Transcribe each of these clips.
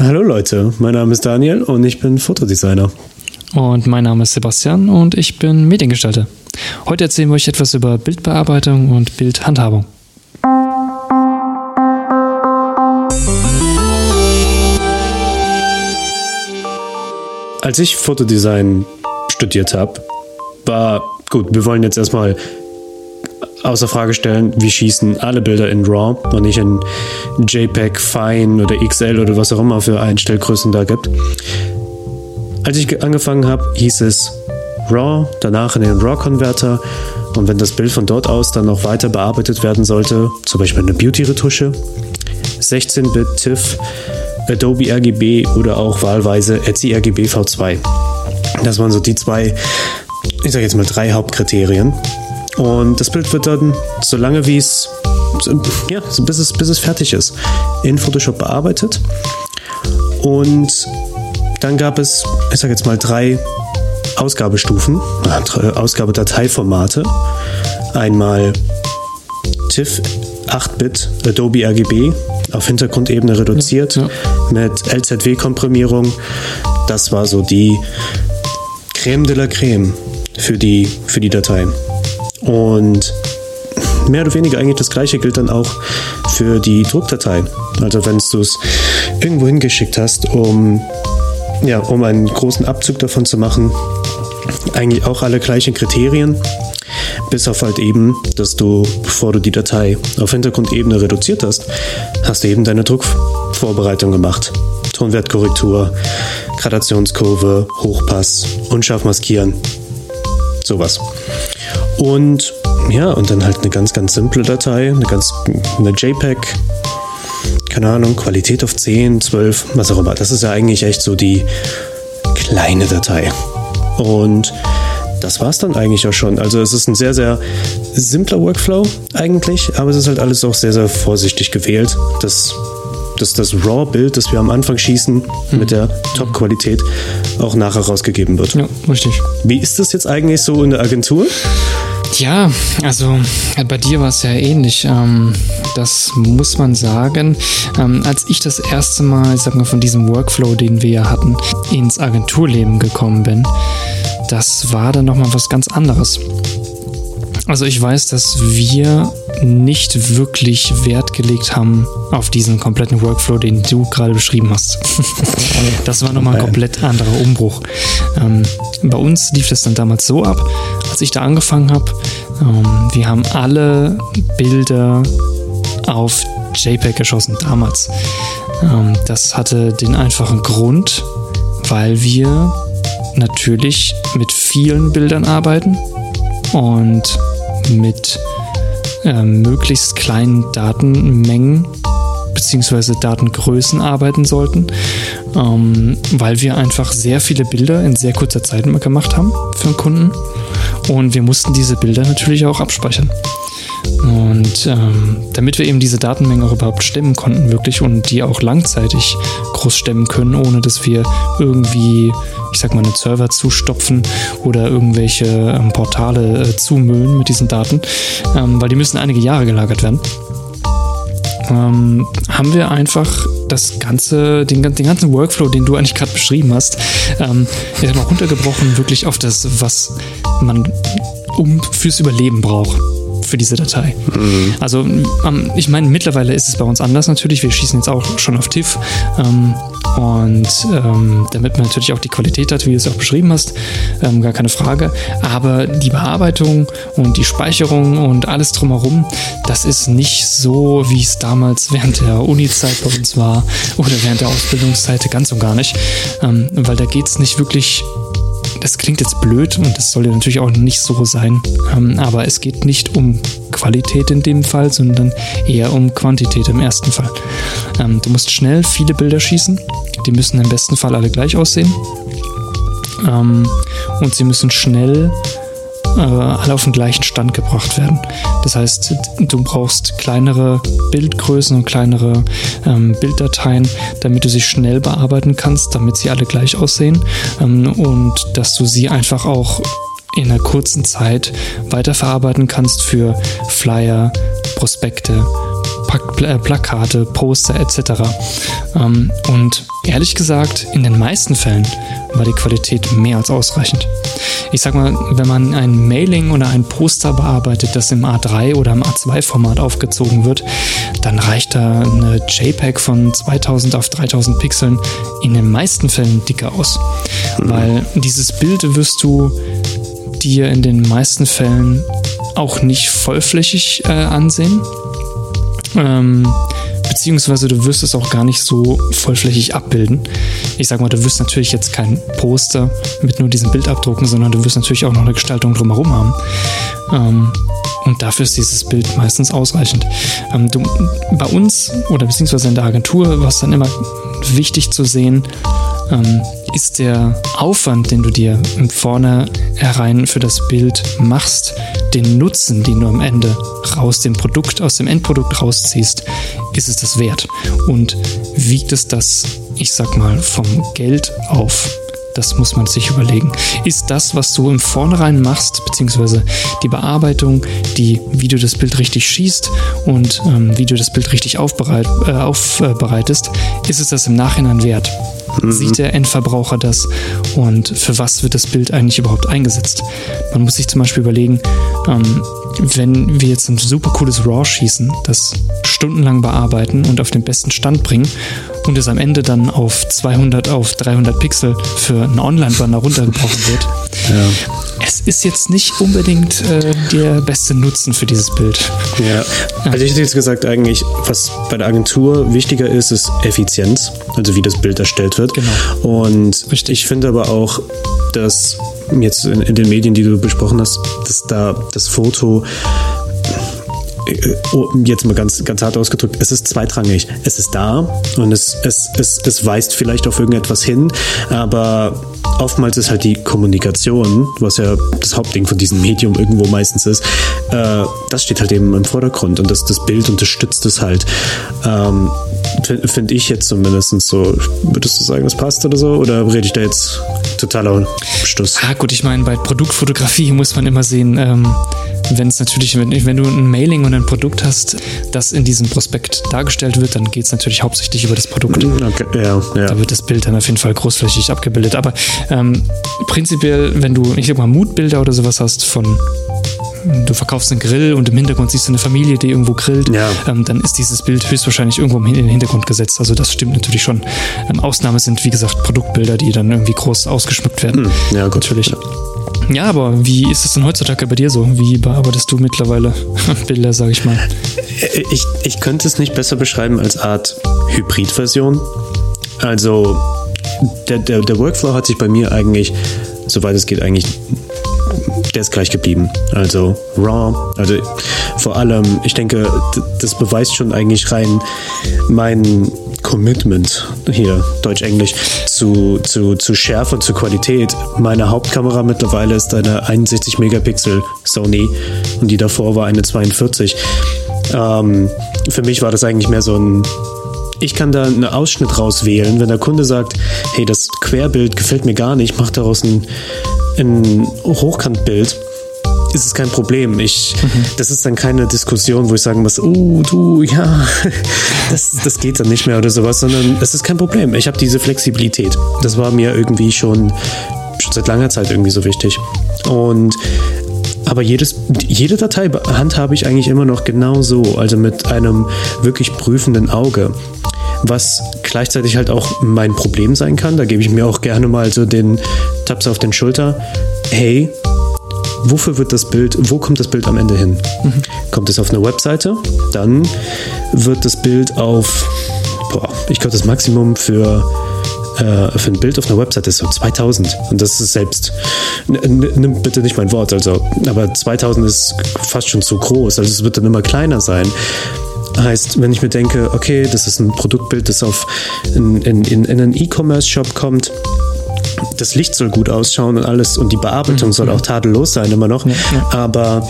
Hallo Leute, mein Name ist Daniel und ich bin Fotodesigner. Und mein Name ist Sebastian und ich bin Mediengestalter. Heute erzählen wir euch etwas über Bildbearbeitung und Bildhandhabung. Als ich Fotodesign studiert habe, war gut, wir wollen jetzt erstmal außer Frage stellen, wir schießen alle Bilder in RAW und nicht in JPEG, Fine oder XL oder was auch immer für Einstellgrößen da gibt. Als ich angefangen habe, hieß es RAW, danach in den RAW-Konverter und wenn das Bild von dort aus dann noch weiter bearbeitet werden sollte, zum Beispiel eine Beauty-Retusche, 16-Bit TIFF, Adobe RGB oder auch wahlweise Etsy RGB V2. Das waren so die zwei, ich sage jetzt mal drei Hauptkriterien. Und das Bild wird dann, so lange wie es, ja, bis es, bis es fertig ist, in Photoshop bearbeitet. Und dann gab es, ich sage jetzt mal, drei Ausgabestufen, äh, Ausgabedateiformate. Einmal TIFF 8-Bit Adobe RGB auf Hintergrundebene reduziert ja, ja. mit LZW-Komprimierung. Das war so die Creme de la Creme für die, für die Datei. Und mehr oder weniger eigentlich das gleiche gilt dann auch für die Druckdatei. Also wenn du es irgendwo hingeschickt hast, um, ja, um einen großen Abzug davon zu machen, eigentlich auch alle gleichen Kriterien. Bis auf halt eben, dass du, bevor du die Datei auf Hintergrundebene reduziert hast, hast du eben deine Druckvorbereitung gemacht. Tonwertkorrektur, Gradationskurve, Hochpass, unscharf maskieren. Sowas. Und ja, und dann halt eine ganz, ganz simple Datei, eine ganz, eine JPEG, keine Ahnung, Qualität auf 10, 12, was auch immer. Das ist ja eigentlich echt so die kleine Datei. Und das war es dann eigentlich auch schon. Also es ist ein sehr, sehr simpler Workflow eigentlich, aber es ist halt alles auch sehr, sehr vorsichtig gewählt. Das dass das RAW-Bild, das wir am Anfang schießen, mhm. mit der Top-Qualität auch nachher rausgegeben wird. Ja, richtig. Wie ist das jetzt eigentlich so in der Agentur? Ja, also bei dir war es ja ähnlich. Ähm, das muss man sagen. Ähm, als ich das erste Mal, ich sag mal, von diesem Workflow, den wir ja hatten, ins Agenturleben gekommen bin, das war dann nochmal was ganz anderes. Also ich weiß, dass wir nicht wirklich Wert gelegt haben auf diesen kompletten Workflow, den du gerade beschrieben hast. das war nochmal ein komplett anderer Umbruch. Ähm, bei uns lief das dann damals so ab, als ich da angefangen habe. Ähm, wir haben alle Bilder auf JPEG geschossen damals. Ähm, das hatte den einfachen Grund, weil wir natürlich mit vielen Bildern arbeiten und mit äh, möglichst kleinen Datenmengen bzw. Datengrößen arbeiten sollten, ähm, weil wir einfach sehr viele Bilder in sehr kurzer Zeit gemacht haben für einen Kunden und wir mussten diese Bilder natürlich auch abspeichern. Und ähm, damit wir eben diese Datenmengen auch überhaupt stemmen konnten, wirklich und die auch langzeitig groß stemmen können, ohne dass wir irgendwie, ich sag mal, einen Server zustopfen oder irgendwelche ähm, Portale äh, zumüllen mit diesen Daten, ähm, weil die müssen einige Jahre gelagert werden. Ähm, haben wir einfach das ganze, den, den, ganzen Workflow, den du eigentlich gerade beschrieben hast, ähm, sag mal, runtergebrochen wirklich auf das, was man um fürs Überleben braucht für diese Datei. Mhm. Also ähm, ich meine, mittlerweile ist es bei uns anders natürlich. Wir schießen jetzt auch schon auf TIFF ähm, und ähm, damit man natürlich auch die Qualität hat, wie du es auch beschrieben hast, ähm, gar keine Frage. Aber die Bearbeitung und die Speicherung und alles drumherum, das ist nicht so, wie es damals während der Uni-Zeit bei uns war oder während der Ausbildungszeit ganz und gar nicht, ähm, weil da geht es nicht wirklich das klingt jetzt blöd und das soll ja natürlich auch nicht so sein, ähm, aber es geht nicht um Qualität in dem Fall, sondern eher um Quantität im ersten Fall. Ähm, du musst schnell viele Bilder schießen, die müssen im besten Fall alle gleich aussehen ähm, und sie müssen schnell äh, alle auf den gleichen Stand gebracht werden. Das heißt, du brauchst kleinere Bildgrößen und kleinere ähm, Bilddateien, damit du sie schnell bearbeiten kannst, damit sie alle gleich aussehen ähm, und dass du sie einfach auch in einer kurzen Zeit weiterverarbeiten kannst für Flyer, Prospekte, Plakate, Poster etc. Ähm, und ehrlich gesagt, in den meisten Fällen war die Qualität mehr als ausreichend. Ich sag mal, wenn man ein Mailing oder ein Poster bearbeitet, das im A3 oder im A2-Format aufgezogen wird, dann reicht da eine JPEG von 2000 auf 3000 Pixeln in den meisten Fällen dicker aus. Mhm. Weil dieses Bild wirst du dir in den meisten Fällen auch nicht vollflächig äh, ansehen. Ähm, beziehungsweise du wirst es auch gar nicht so vollflächig abbilden. Ich sag mal, du wirst natürlich jetzt kein Poster mit nur diesem Bild abdrucken, sondern du wirst natürlich auch noch eine Gestaltung drumherum haben. Ähm, und dafür ist dieses Bild meistens ausreichend. Ähm, du, bei uns oder beziehungsweise in der Agentur war es dann immer wichtig zu sehen, ähm, ist der Aufwand, den du dir im Vornherein für das Bild machst, den Nutzen, den du am Ende raus dem Produkt, aus dem Endprodukt rausziehst, ist es das wert? Und wiegt es das, ich sag mal, vom Geld auf? Das muss man sich überlegen. Ist das, was du im Vornherein machst, beziehungsweise die Bearbeitung, die, wie du das Bild richtig schießt und ähm, wie du das Bild richtig aufbereit, äh, aufbereitest, ist es das im Nachhinein wert? Mhm. Sieht der Endverbraucher das und für was wird das Bild eigentlich überhaupt eingesetzt? Man muss sich zum Beispiel überlegen, ähm, wenn wir jetzt ein super cooles RAW schießen, das stundenlang bearbeiten und auf den besten Stand bringen und es am Ende dann auf 200 auf 300 Pixel für einen Online-Banner runtergebrochen wird. Ja. Es ist jetzt nicht unbedingt äh, der beste Nutzen für dieses Bild. Ja, also ich hätte jetzt gesagt, eigentlich, was bei der Agentur wichtiger ist, ist Effizienz, also wie das Bild erstellt wird. Genau. Und Richtig. ich finde aber auch, dass jetzt in, in den Medien, die du besprochen hast, dass da das Foto jetzt mal ganz, ganz hart ausgedrückt, es ist zweitrangig. Es ist da und es, es, es, es weist vielleicht auf irgendetwas hin, aber oftmals ist halt die Kommunikation, was ja das Hauptding von diesem Medium irgendwo meistens ist, äh, das steht halt eben im Vordergrund und das, das Bild unterstützt es halt. Ähm, Finde find ich jetzt zumindest so. Würdest du sagen, das passt oder so? Oder rede ich da jetzt totaler Stuss? Ah, gut, ich meine, bei Produktfotografie muss man immer sehen, ähm, wenn es natürlich, wenn, wenn du ein Mailing und ein Produkt hast, das in diesem Prospekt dargestellt wird, dann geht es natürlich hauptsächlich über das Produkt. Mhm, okay, ja, ja. Da wird das Bild dann auf jeden Fall großflächig abgebildet. Aber ähm, prinzipiell, wenn du, ich sag mal, Moodbilder oder sowas hast von du verkaufst einen Grill und im Hintergrund siehst du eine Familie, die irgendwo grillt, ja. ähm, dann ist dieses Bild höchstwahrscheinlich irgendwo in den Hintergrund gesetzt. Also das stimmt natürlich schon. Ähm, Ausnahme sind, wie gesagt, Produktbilder, die dann irgendwie groß ausgeschmückt werden. Hm, ja, gut. Natürlich. Ja, aber wie ist es denn heutzutage bei dir so? Wie bearbeitest du mittlerweile Bilder, sag ich mal? Ich, ich könnte es nicht besser beschreiben als Art Hybridversion. Also der, der, der Workflow hat sich bei mir eigentlich, soweit es geht, eigentlich der ist gleich geblieben. Also RAW, also vor allem, ich denke, das beweist schon eigentlich rein mein Commitment hier, Deutsch-Englisch, zu, zu, zu Schärfe und zu Qualität. Meine Hauptkamera mittlerweile ist eine 61 Megapixel Sony und die davor war eine 42. Ähm, für mich war das eigentlich mehr so ein ich kann da einen Ausschnitt rauswählen, wenn der Kunde sagt, hey, das Querbild gefällt mir gar nicht, mach daraus ein, ein Hochkantbild ist es kein Problem. Ich, mhm. Das ist dann keine Diskussion, wo ich sagen muss, oh, du, ja, das, das geht dann nicht mehr oder sowas, sondern es ist kein Problem. Ich habe diese Flexibilität. Das war mir irgendwie schon, schon seit langer Zeit irgendwie so wichtig. Und aber jedes, jede Datei handhabe ich eigentlich immer noch genau so, also mit einem wirklich prüfenden Auge was gleichzeitig halt auch mein Problem sein kann. Da gebe ich mir auch gerne mal so den Taps auf den Schulter. Hey, wofür wird das Bild, wo kommt das Bild am Ende hin? Mhm. Kommt es auf eine Webseite? Dann wird das Bild auf, boah, ich glaube, das Maximum für äh, für ein Bild auf einer Webseite ist so 2000. Und das ist selbst, nimm bitte nicht mein Wort, also, aber 2000 ist fast schon zu groß. Also es wird dann immer kleiner sein. Heißt, wenn ich mir denke, okay, das ist ein Produktbild, das auf in, in, in einen E-Commerce-Shop kommt, das Licht soll gut ausschauen und alles und die Bearbeitung mhm. soll auch tadellos sein immer noch. Ja, ja. Aber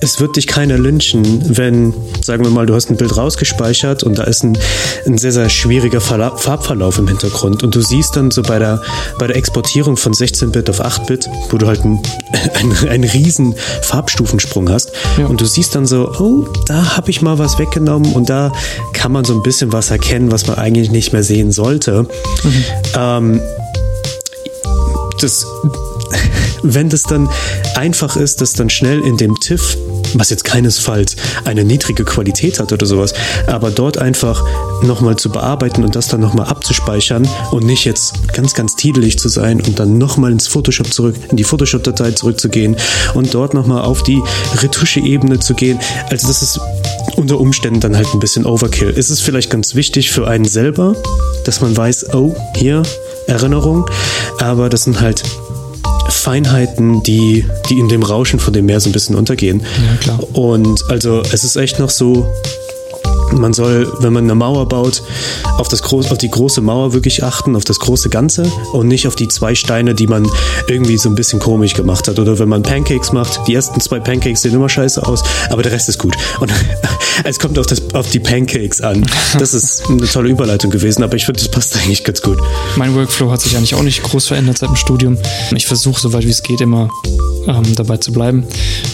es wird dich keiner lynchen, wenn, sagen wir mal, du hast ein Bild rausgespeichert und da ist ein, ein sehr, sehr schwieriger Verla Farbverlauf im Hintergrund und du siehst dann so bei der, bei der Exportierung von 16-Bit auf 8-Bit, wo du halt einen, einen, einen riesen Farbstufensprung hast ja. und du siehst dann so, oh, da habe ich mal was weggenommen und da kann man so ein bisschen was erkennen, was man eigentlich nicht mehr sehen sollte. Mhm. Ähm, das wenn das dann einfach ist, das dann schnell in dem TIFF, was jetzt keinesfalls eine niedrige Qualität hat oder sowas, aber dort einfach nochmal zu bearbeiten und das dann nochmal abzuspeichern und nicht jetzt ganz, ganz titelig zu sein und dann nochmal ins Photoshop zurück, in die Photoshop-Datei zurückzugehen und dort nochmal auf die Retusche-Ebene zu gehen. Also das ist unter Umständen dann halt ein bisschen Overkill. Ist es vielleicht ganz wichtig für einen selber, dass man weiß, oh, hier Erinnerung, aber das sind halt Feinheiten, die, die in dem Rauschen von dem Meer so ein bisschen untergehen. Ja, klar. Und also es ist echt noch so, man soll, wenn man eine Mauer baut, auf, das groß, auf die große Mauer wirklich achten, auf das große Ganze und nicht auf die zwei Steine, die man irgendwie so ein bisschen komisch gemacht hat. Oder wenn man Pancakes macht, die ersten zwei Pancakes sehen immer scheiße aus, aber der Rest ist gut. Und es kommt auf, das, auf die Pancakes an. Das ist eine tolle Überleitung gewesen, aber ich finde, das passt eigentlich ganz gut. Mein Workflow hat sich eigentlich auch nicht groß verändert seit dem Studium. Ich versuche, soweit wie es geht, immer ähm, dabei zu bleiben.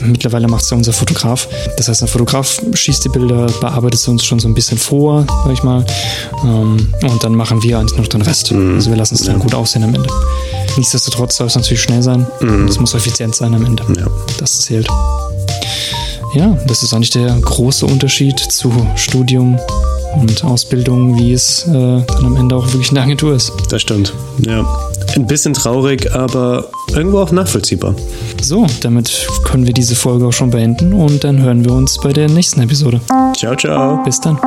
Mittlerweile macht es ja unser Fotograf. Das heißt, ein Fotograf schießt die Bilder, bearbeitet sie uns schon so ein bisschen vor, sag ich mal. Ähm, und dann machen wir eigentlich noch den Rest. Mhm. Also wir lassen es dann ja. gut aussehen am Ende. Nichtsdestotrotz soll es natürlich schnell sein. Mhm. Es muss effizient sein am Ende. Ja. Das zählt. Ja, das ist eigentlich der große Unterschied zu Studium und Ausbildung, wie es äh, dann am Ende auch wirklich eine Agentur ist. Das stimmt. Ja. Ein bisschen traurig, aber irgendwo auch nachvollziehbar. So, damit können wir diese Folge auch schon beenden und dann hören wir uns bei der nächsten Episode. Ciao, ciao. Bis dann.